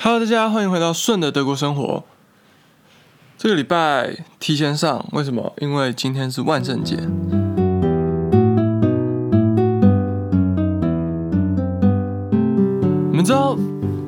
Hello，大家欢迎回到顺的德国生活。这个礼拜提前上，为什么？因为今天是万圣节。你们知道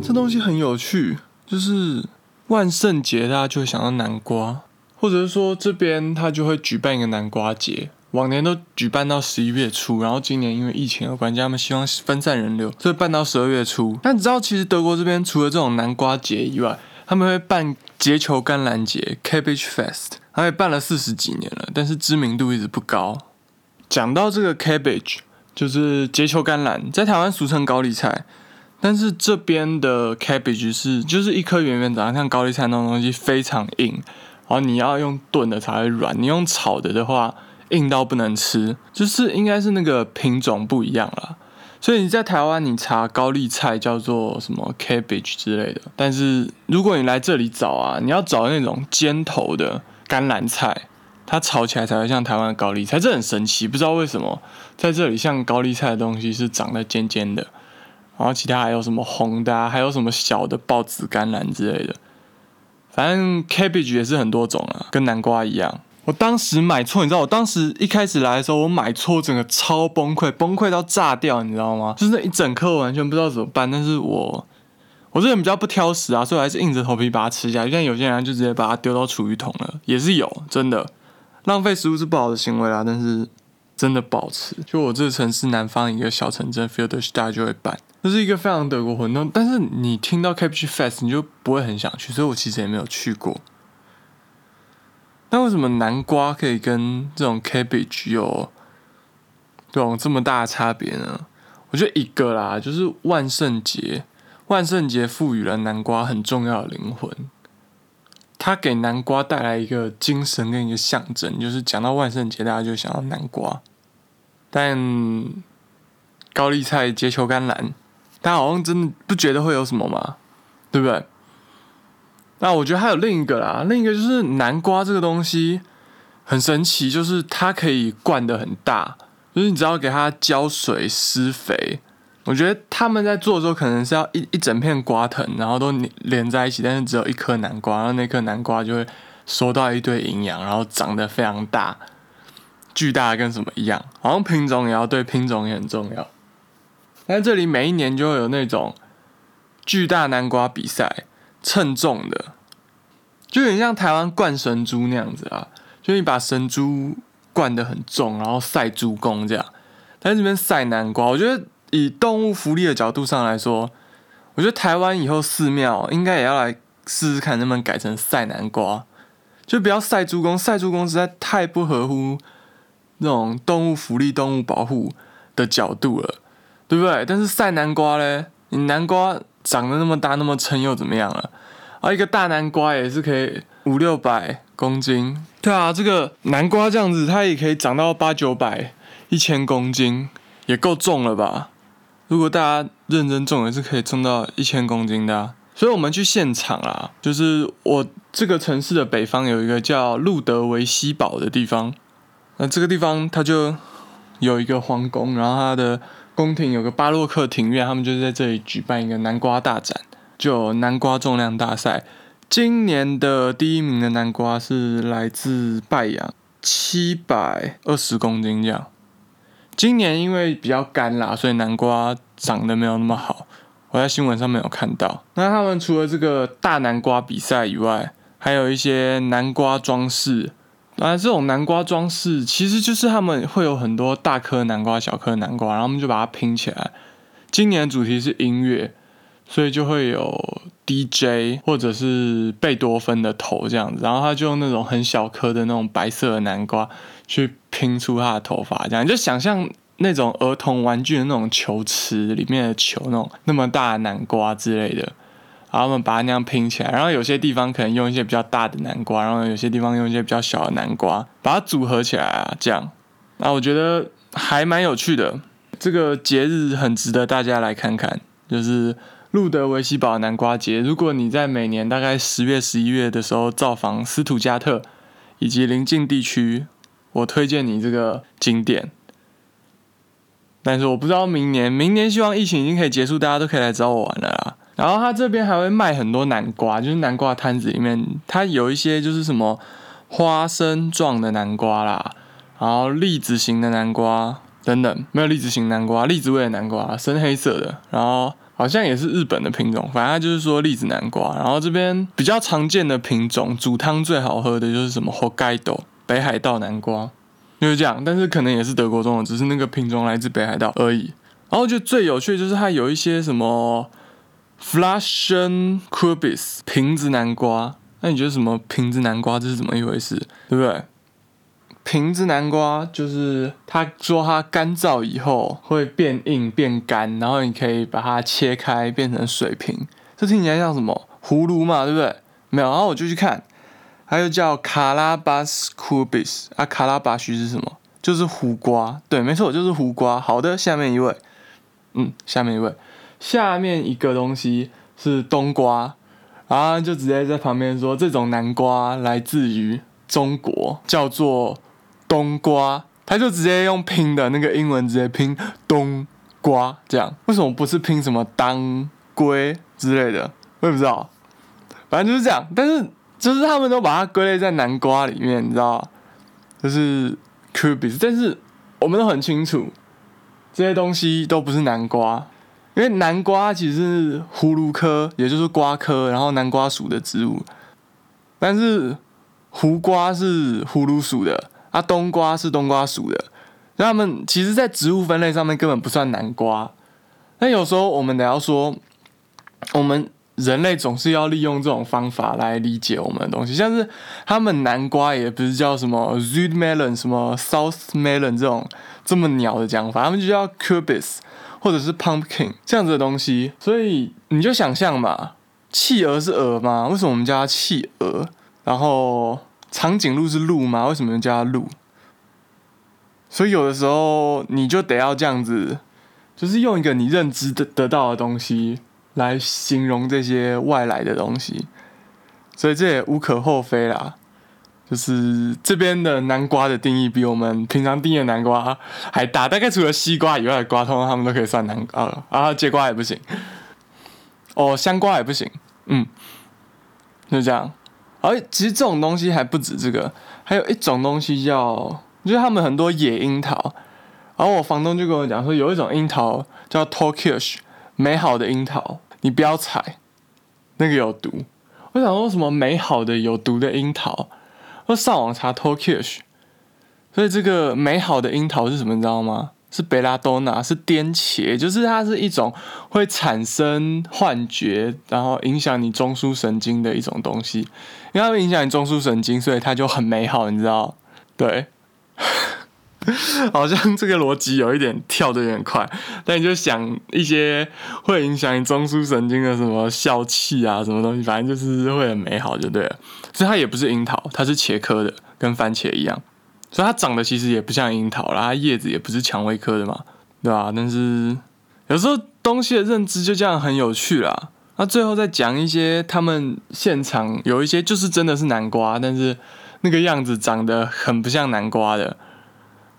这东西很有趣，就是万圣节大家就会想到南瓜，或者是说这边他就会举办一个南瓜节。往年都举办到十一月初，然后今年因为疫情的关系，他们希望分散人流，所以办到十二月初。但你知道，其实德国这边除了这种南瓜节以外，他们会办结球甘蓝节 （Cabbage Fest），他也办了四十几年了，但是知名度一直不高。讲到这个 cabbage，就是结球甘蓝，在台湾俗称高丽菜，但是这边的 cabbage 是就是一颗圆圆长得像高丽菜那种东西，非常硬，然后你要用炖的才会软，你用炒的的话。硬到不能吃，就是应该是那个品种不一样啦。所以你在台湾你查高丽菜叫做什么 cabbage 之类的，但是如果你来这里找啊，你要找那种尖头的甘蓝菜，它炒起来才会像台湾的高丽菜，这很神奇，不知道为什么在这里像高丽菜的东西是长得尖尖的，然后其他还有什么红的，啊还有什么小的豹子甘蓝之类的，反正 cabbage 也是很多种啊，跟南瓜一样。我当时买错，你知道，我当时一开始来的时候，我买错，整个超崩溃，崩溃到炸掉，你知道吗？就是那一整颗我完全不知道怎么办。但是我我这人比较不挑食啊，所以我还是硬着头皮把它吃下。就像有些人就直接把它丢到厨余桶了，也是有，真的浪费食物是不好的行为啦。但是真的不好吃。就我这个城市南方一个小城镇 f i e l d s t a 就会办，这是一个非常德国馄饨。但是你听到 Cabbage Fest，你就不会很想去，所以我其实也没有去过。那为什么南瓜可以跟这种 cabbage 有这种这么大的差别呢？我觉得一个啦，就是万圣节，万圣节赋予了南瓜很重要的灵魂，它给南瓜带来一个精神跟一个象征，就是讲到万圣节，大家就想到南瓜。但高丽菜、结球甘蓝，大家好像真的不觉得会有什么吗？对不对？那我觉得还有另一个啦，另一个就是南瓜这个东西很神奇，就是它可以灌得很大，就是你只要给它浇水施肥。我觉得他们在做的时候可能是要一一整片瓜藤，然后都连在一起，但是只有一颗南瓜，然后那颗南瓜就会收到一堆营养，然后长得非常大，巨大跟什么一样。好像品种也要对品种也很重要。但这里每一年就会有那种巨大南瓜比赛。称重的，就有点像台湾灌神猪那样子啊，就你把神猪灌得很重，然后赛猪公这样。但这边赛南瓜，我觉得以动物福利的角度上来说，我觉得台湾以后寺庙应该也要来试试看能不能改成赛南瓜，就不要赛猪公，赛猪公实在太不合乎那种动物福利、动物保护的角度了，对不对？但是赛南瓜嘞，你南瓜。长得那么大那么撑又怎么样了？啊，一个大南瓜也是可以五六百公斤。对啊，这个南瓜这样子，它也可以长到八九百、一千公斤，也够重了吧？如果大家认真种，也是可以种到一千公斤的。所以我们去现场啦，就是我这个城市的北方有一个叫路德维希堡的地方，那这个地方它就有一个皇宫，然后它的。宫廷有个巴洛克庭院，他们就是在这里举办一个南瓜大展，就南瓜重量大赛。今年的第一名的南瓜是来自拜阳，七百二十公斤这样。今年因为比较干啦，所以南瓜长得没有那么好。我在新闻上面有看到。那他们除了这个大南瓜比赛以外，还有一些南瓜装饰。啊，这种南瓜装饰其实就是他们会有很多大颗南瓜、小颗南瓜，然后他们就把它拼起来。今年的主题是音乐，所以就会有 DJ 或者是贝多芬的头这样子，然后他就用那种很小颗的那种白色的南瓜去拼出他的头发，这样就想象那种儿童玩具的那种球池里面的球那种那么大的南瓜之类的。然后我们把它那样拼起来，然后有些地方可能用一些比较大的南瓜，然后有些地方用一些比较小的南瓜，把它组合起来啊，这样，那我觉得还蛮有趣的。这个节日很值得大家来看看，就是路德维希堡南瓜节。如果你在每年大概十月、十一月的时候造访斯图加特以及邻近地区，我推荐你这个景点。但是我不知道明年，明年希望疫情已经可以结束，大家都可以来找我玩了啦。然后它这边还会卖很多南瓜，就是南瓜摊子里面，它有一些就是什么花生状的南瓜啦，然后栗子型的南瓜等等，没有栗子型南瓜，栗子味的南瓜，深黑色的，然后好像也是日本的品种，反正就是说栗子南瓜。然后这边比较常见的品种，煮汤最好喝的就是什么 Hokkaido 北海道南瓜，就是这样，但是可能也是德国种的，只是那个品种来自北海道而已。然后我觉得最有趣的就是它有一些什么。Flashen Kubis 瓶子南瓜，那你觉得什么瓶子南瓜这是怎么一回事？对不对？瓶子南瓜就是他说它干燥以后会变硬变干，然后你可以把它切开变成水瓶，这听起来像什么葫芦嘛，对不对？没有，然后我就去看，还有叫卡拉巴斯 Kubis 啊，卡拉巴须是什么？就是胡瓜，对，没错，就是胡瓜。好的，下面一位，嗯，下面一位。下面一个东西是冬瓜，然后就直接在旁边说，这种南瓜来自于中国，叫做冬瓜。他就直接用拼的那个英文直接拼冬瓜，这样为什么不是拼什么当归之类的？我也不知道，反正就是这样。但是就是他们都把它归类在南瓜里面，你知道就是 cubis，但是我们都很清楚，这些东西都不是南瓜。因为南瓜其实是葫芦科，也就是瓜科，然后南瓜属的植物，但是胡瓜是葫芦属的，啊，冬瓜是冬瓜属的，那它们其实，在植物分类上面根本不算南瓜。那有时候我们得要说，我们人类总是要利用这种方法来理解我们的东西，像是他们南瓜也不是叫什么 Zuid melon，什么 South melon 这种这么鸟的讲法，他们就叫 Cubis。或者是 pumpkin 这样子的东西，所以你就想象嘛，企鹅是鹅吗？为什么我们叫它企鹅？然后长颈鹿是鹿吗？为什么叫它鹿？所以有的时候你就得要这样子，就是用一个你认知的得到的东西来形容这些外来的东西，所以这也无可厚非啦。就是这边的南瓜的定义比我们平常定义的南瓜还大，大概除了西瓜以外的瓜，通常他们都可以算南瓜了，啊，节瓜也不行，哦，香瓜也不行，嗯，就这样。而其实这种东西还不止这个，还有一种东西叫，就是他们很多野樱桃，然后我房东就跟我讲说，有一种樱桃叫 Turkish 美好的樱桃，你不要采，那个有毒。我想说什么美好的有毒的樱桃？我上网查 tokish，所以这个美好的樱桃是什么？你知道吗？是贝拉多纳，是颠茄，就是它是一种会产生幻觉，然后影响你中枢神经的一种东西。因为它会影响你中枢神经，所以它就很美好，你知道？对，好像这个逻辑有一点跳的有点快，但你就想一些会影响你中枢神经的什么笑气啊，什么东西，反正就是会很美好，就对了。所以它也不是樱桃，它是茄科的，跟番茄一样。所以它长得其实也不像樱桃啦，它叶子也不是蔷薇科的嘛，对吧？但是有时候东西的认知就这样很有趣啦。那最后再讲一些他们现场有一些就是真的是南瓜，但是那个样子长得很不像南瓜的，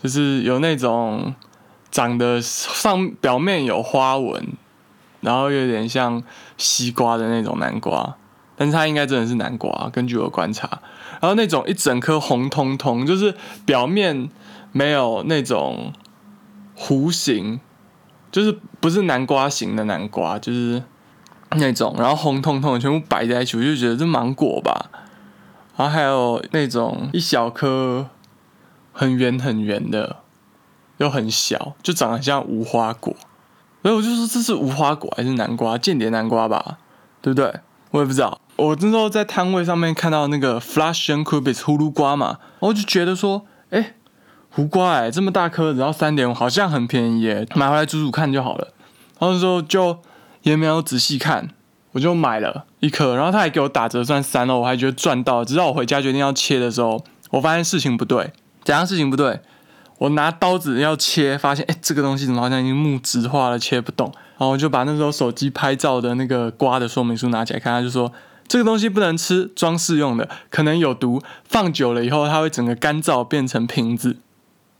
就是有那种长得上表面有花纹，然后有点像西瓜的那种南瓜。但是它应该真的是南瓜，根据我观察。然后那种一整颗红彤彤，就是表面没有那种弧形，就是不是南瓜形的南瓜，就是那种，然后红彤彤的全部摆在一起，我就觉得是芒果吧。然后还有那种一小颗很圆很圆的，又很小，就长得像无花果。所以我就说这是无花果还是南瓜？间谍南瓜吧，对不对？我也不知道。我那时候在摊位上面看到那个 Flashen Cubits 葫芦瓜嘛，我就觉得说，哎，胡瓜哎，这么大颗，然后三点五，好像很便宜耶，买回来煮煮看就好了。然后那时候就也没有仔细看，我就买了一颗，然后他还给我打折算三了，我还觉得赚到。直到我回家决定要切的时候，我发现事情不对，怎样事情不对？我拿刀子要切，发现哎，这个东西怎么好像已经木质化了，切不动。然后我就把那时候手机拍照的那个瓜的说明书拿起来看，他就说。这个东西不能吃，装饰用的，可能有毒。放久了以后，它会整个干燥变成瓶子。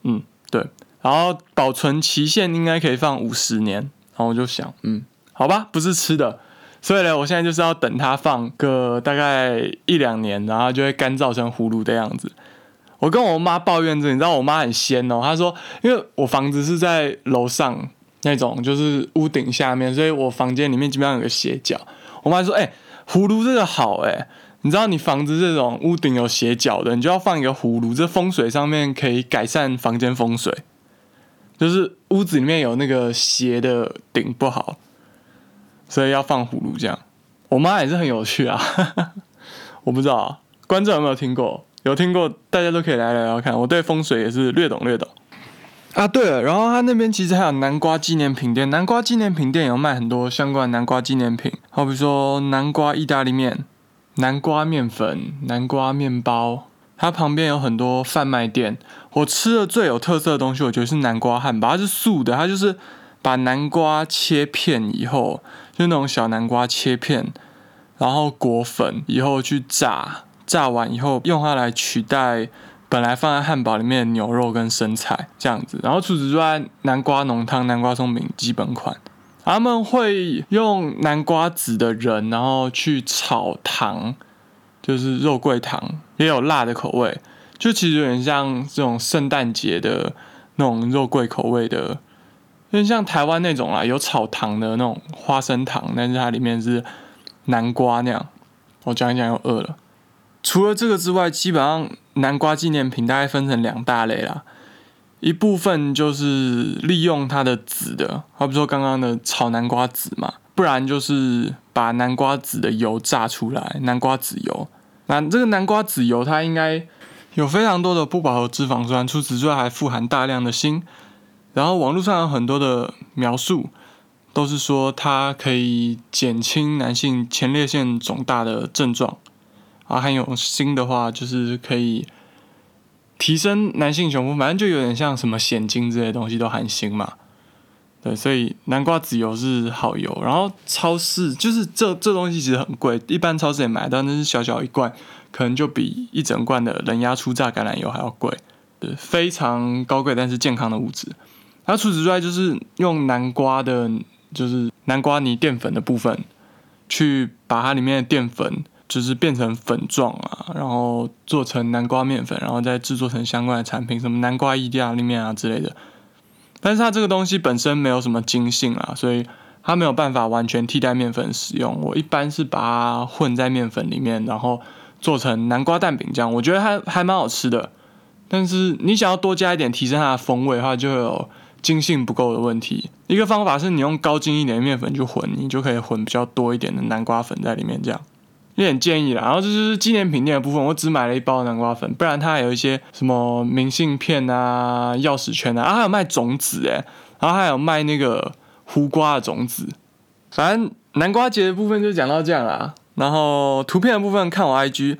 嗯，对。然后保存期限应该可以放五十年。然后我就想，嗯，好吧，不是吃的，所以呢，我现在就是要等它放个大概一两年，然后就会干燥成葫芦的样子。我跟我妈抱怨这，你知道我妈很仙哦，她说，因为我房子是在楼上那种，就是屋顶下面，所以我房间里面基本上有个斜角。我妈说，哎，葫芦这个好哎，你知道你房子这种屋顶有斜角的，你就要放一个葫芦，这风水上面可以改善房间风水，就是屋子里面有那个斜的顶不好。所以要放葫芦这样，我妈也是很有趣啊，我不知道观众有没有听过，有听过大家都可以来聊聊看。我对风水也是略懂略懂啊。对了，然后他那边其实还有南瓜纪念品店，南瓜纪念品店有卖很多相关的南瓜纪念品，好比说南瓜意大利面、南瓜面粉、南瓜面包。它旁边有很多贩卖店，我吃的最有特色的东西，我觉得是南瓜汉堡，它是素的，它就是把南瓜切片以后。就那种小南瓜切片，然后裹粉以后去炸，炸完以后用它来取代本来放在汉堡里面的牛肉跟生菜这样子。然后除此之外，南瓜浓汤、南瓜松饼基本款。他们会用南瓜籽的人，然后去炒糖，就是肉桂糖，也有辣的口味，就其实有点像这种圣诞节的那种肉桂口味的。有点像台湾那种啦，有炒糖的那种花生糖，但是它里面是南瓜那样。我讲一讲又饿了。除了这个之外，基本上南瓜纪念品大概分成两大类啦。一部分就是利用它的籽的，好比说刚刚的炒南瓜籽嘛，不然就是把南瓜籽的油榨出来，南瓜籽油。那这个南瓜籽油它应该有非常多的不饱和脂肪酸，除此之外还富含大量的锌。然后网络上有很多的描述，都是说它可以减轻男性前列腺肿大的症状，啊，含有锌的话就是可以提升男性胸部，反正就有点像什么显精这些东西都含锌嘛。对，所以南瓜籽油是好油。然后超市就是这这东西其实很贵，一般超市也买到，那是小小一罐，可能就比一整罐的人压初榨橄榄油还要贵，对，非常高贵但是健康的物质。它除此之外，就是用南瓜的，就是南瓜泥淀粉的部分，去把它里面的淀粉，就是变成粉状啊，然后做成南瓜面粉，然后再制作成相关的产品，什么南瓜意大利面啊之类的。但是它这个东西本身没有什么筋性啊，所以它没有办法完全替代面粉使用。我一般是把它混在面粉里面，然后做成南瓜蛋饼这样，我觉得还还蛮好吃的。但是你想要多加一点提升它的风味的话，就有。筋性不够的问题，一个方法是你用高筋一点的面粉去混，你就可以混比较多一点的南瓜粉在里面，这样有点建议啦。然后这就是纪念品店的部分，我只买了一包南瓜粉，不然它还有一些什么明信片啊、钥匙圈啊，啊还有卖种子诶，然后还有卖那个胡瓜的种子。反正南瓜节的部分就讲到这样啦。然后图片的部分看我 IG。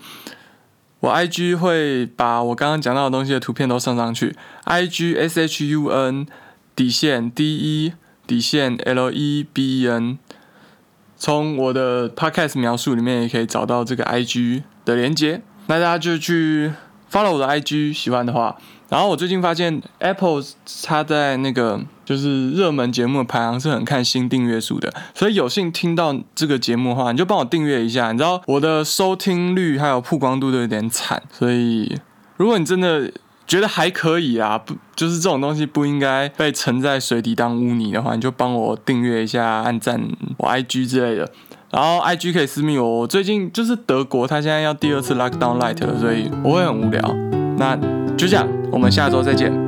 我 I G 会把我刚刚讲到的东西的图片都上上去，I G S H U N 底线 D E 底线 L E B N 从我的 Podcast 描述里面也可以找到这个 I G 的连接，那大家就去 follow 我的 I G，喜欢的话。然后我最近发现 Apple 它在那个就是热门节目的排行是很看新订阅数的，所以有幸听到这个节目的话，你就帮我订阅一下。你知道我的收听率还有曝光度都有点惨，所以如果你真的觉得还可以啊，不就是这种东西不应该被沉在水底当污泥的话，你就帮我订阅一下、按赞我 IG 之类的。然后 IG 可以私密我。我最近就是德国，他现在要第二次 Lockdown Light 了，所以我会很无聊。那就这样，我们下周再见。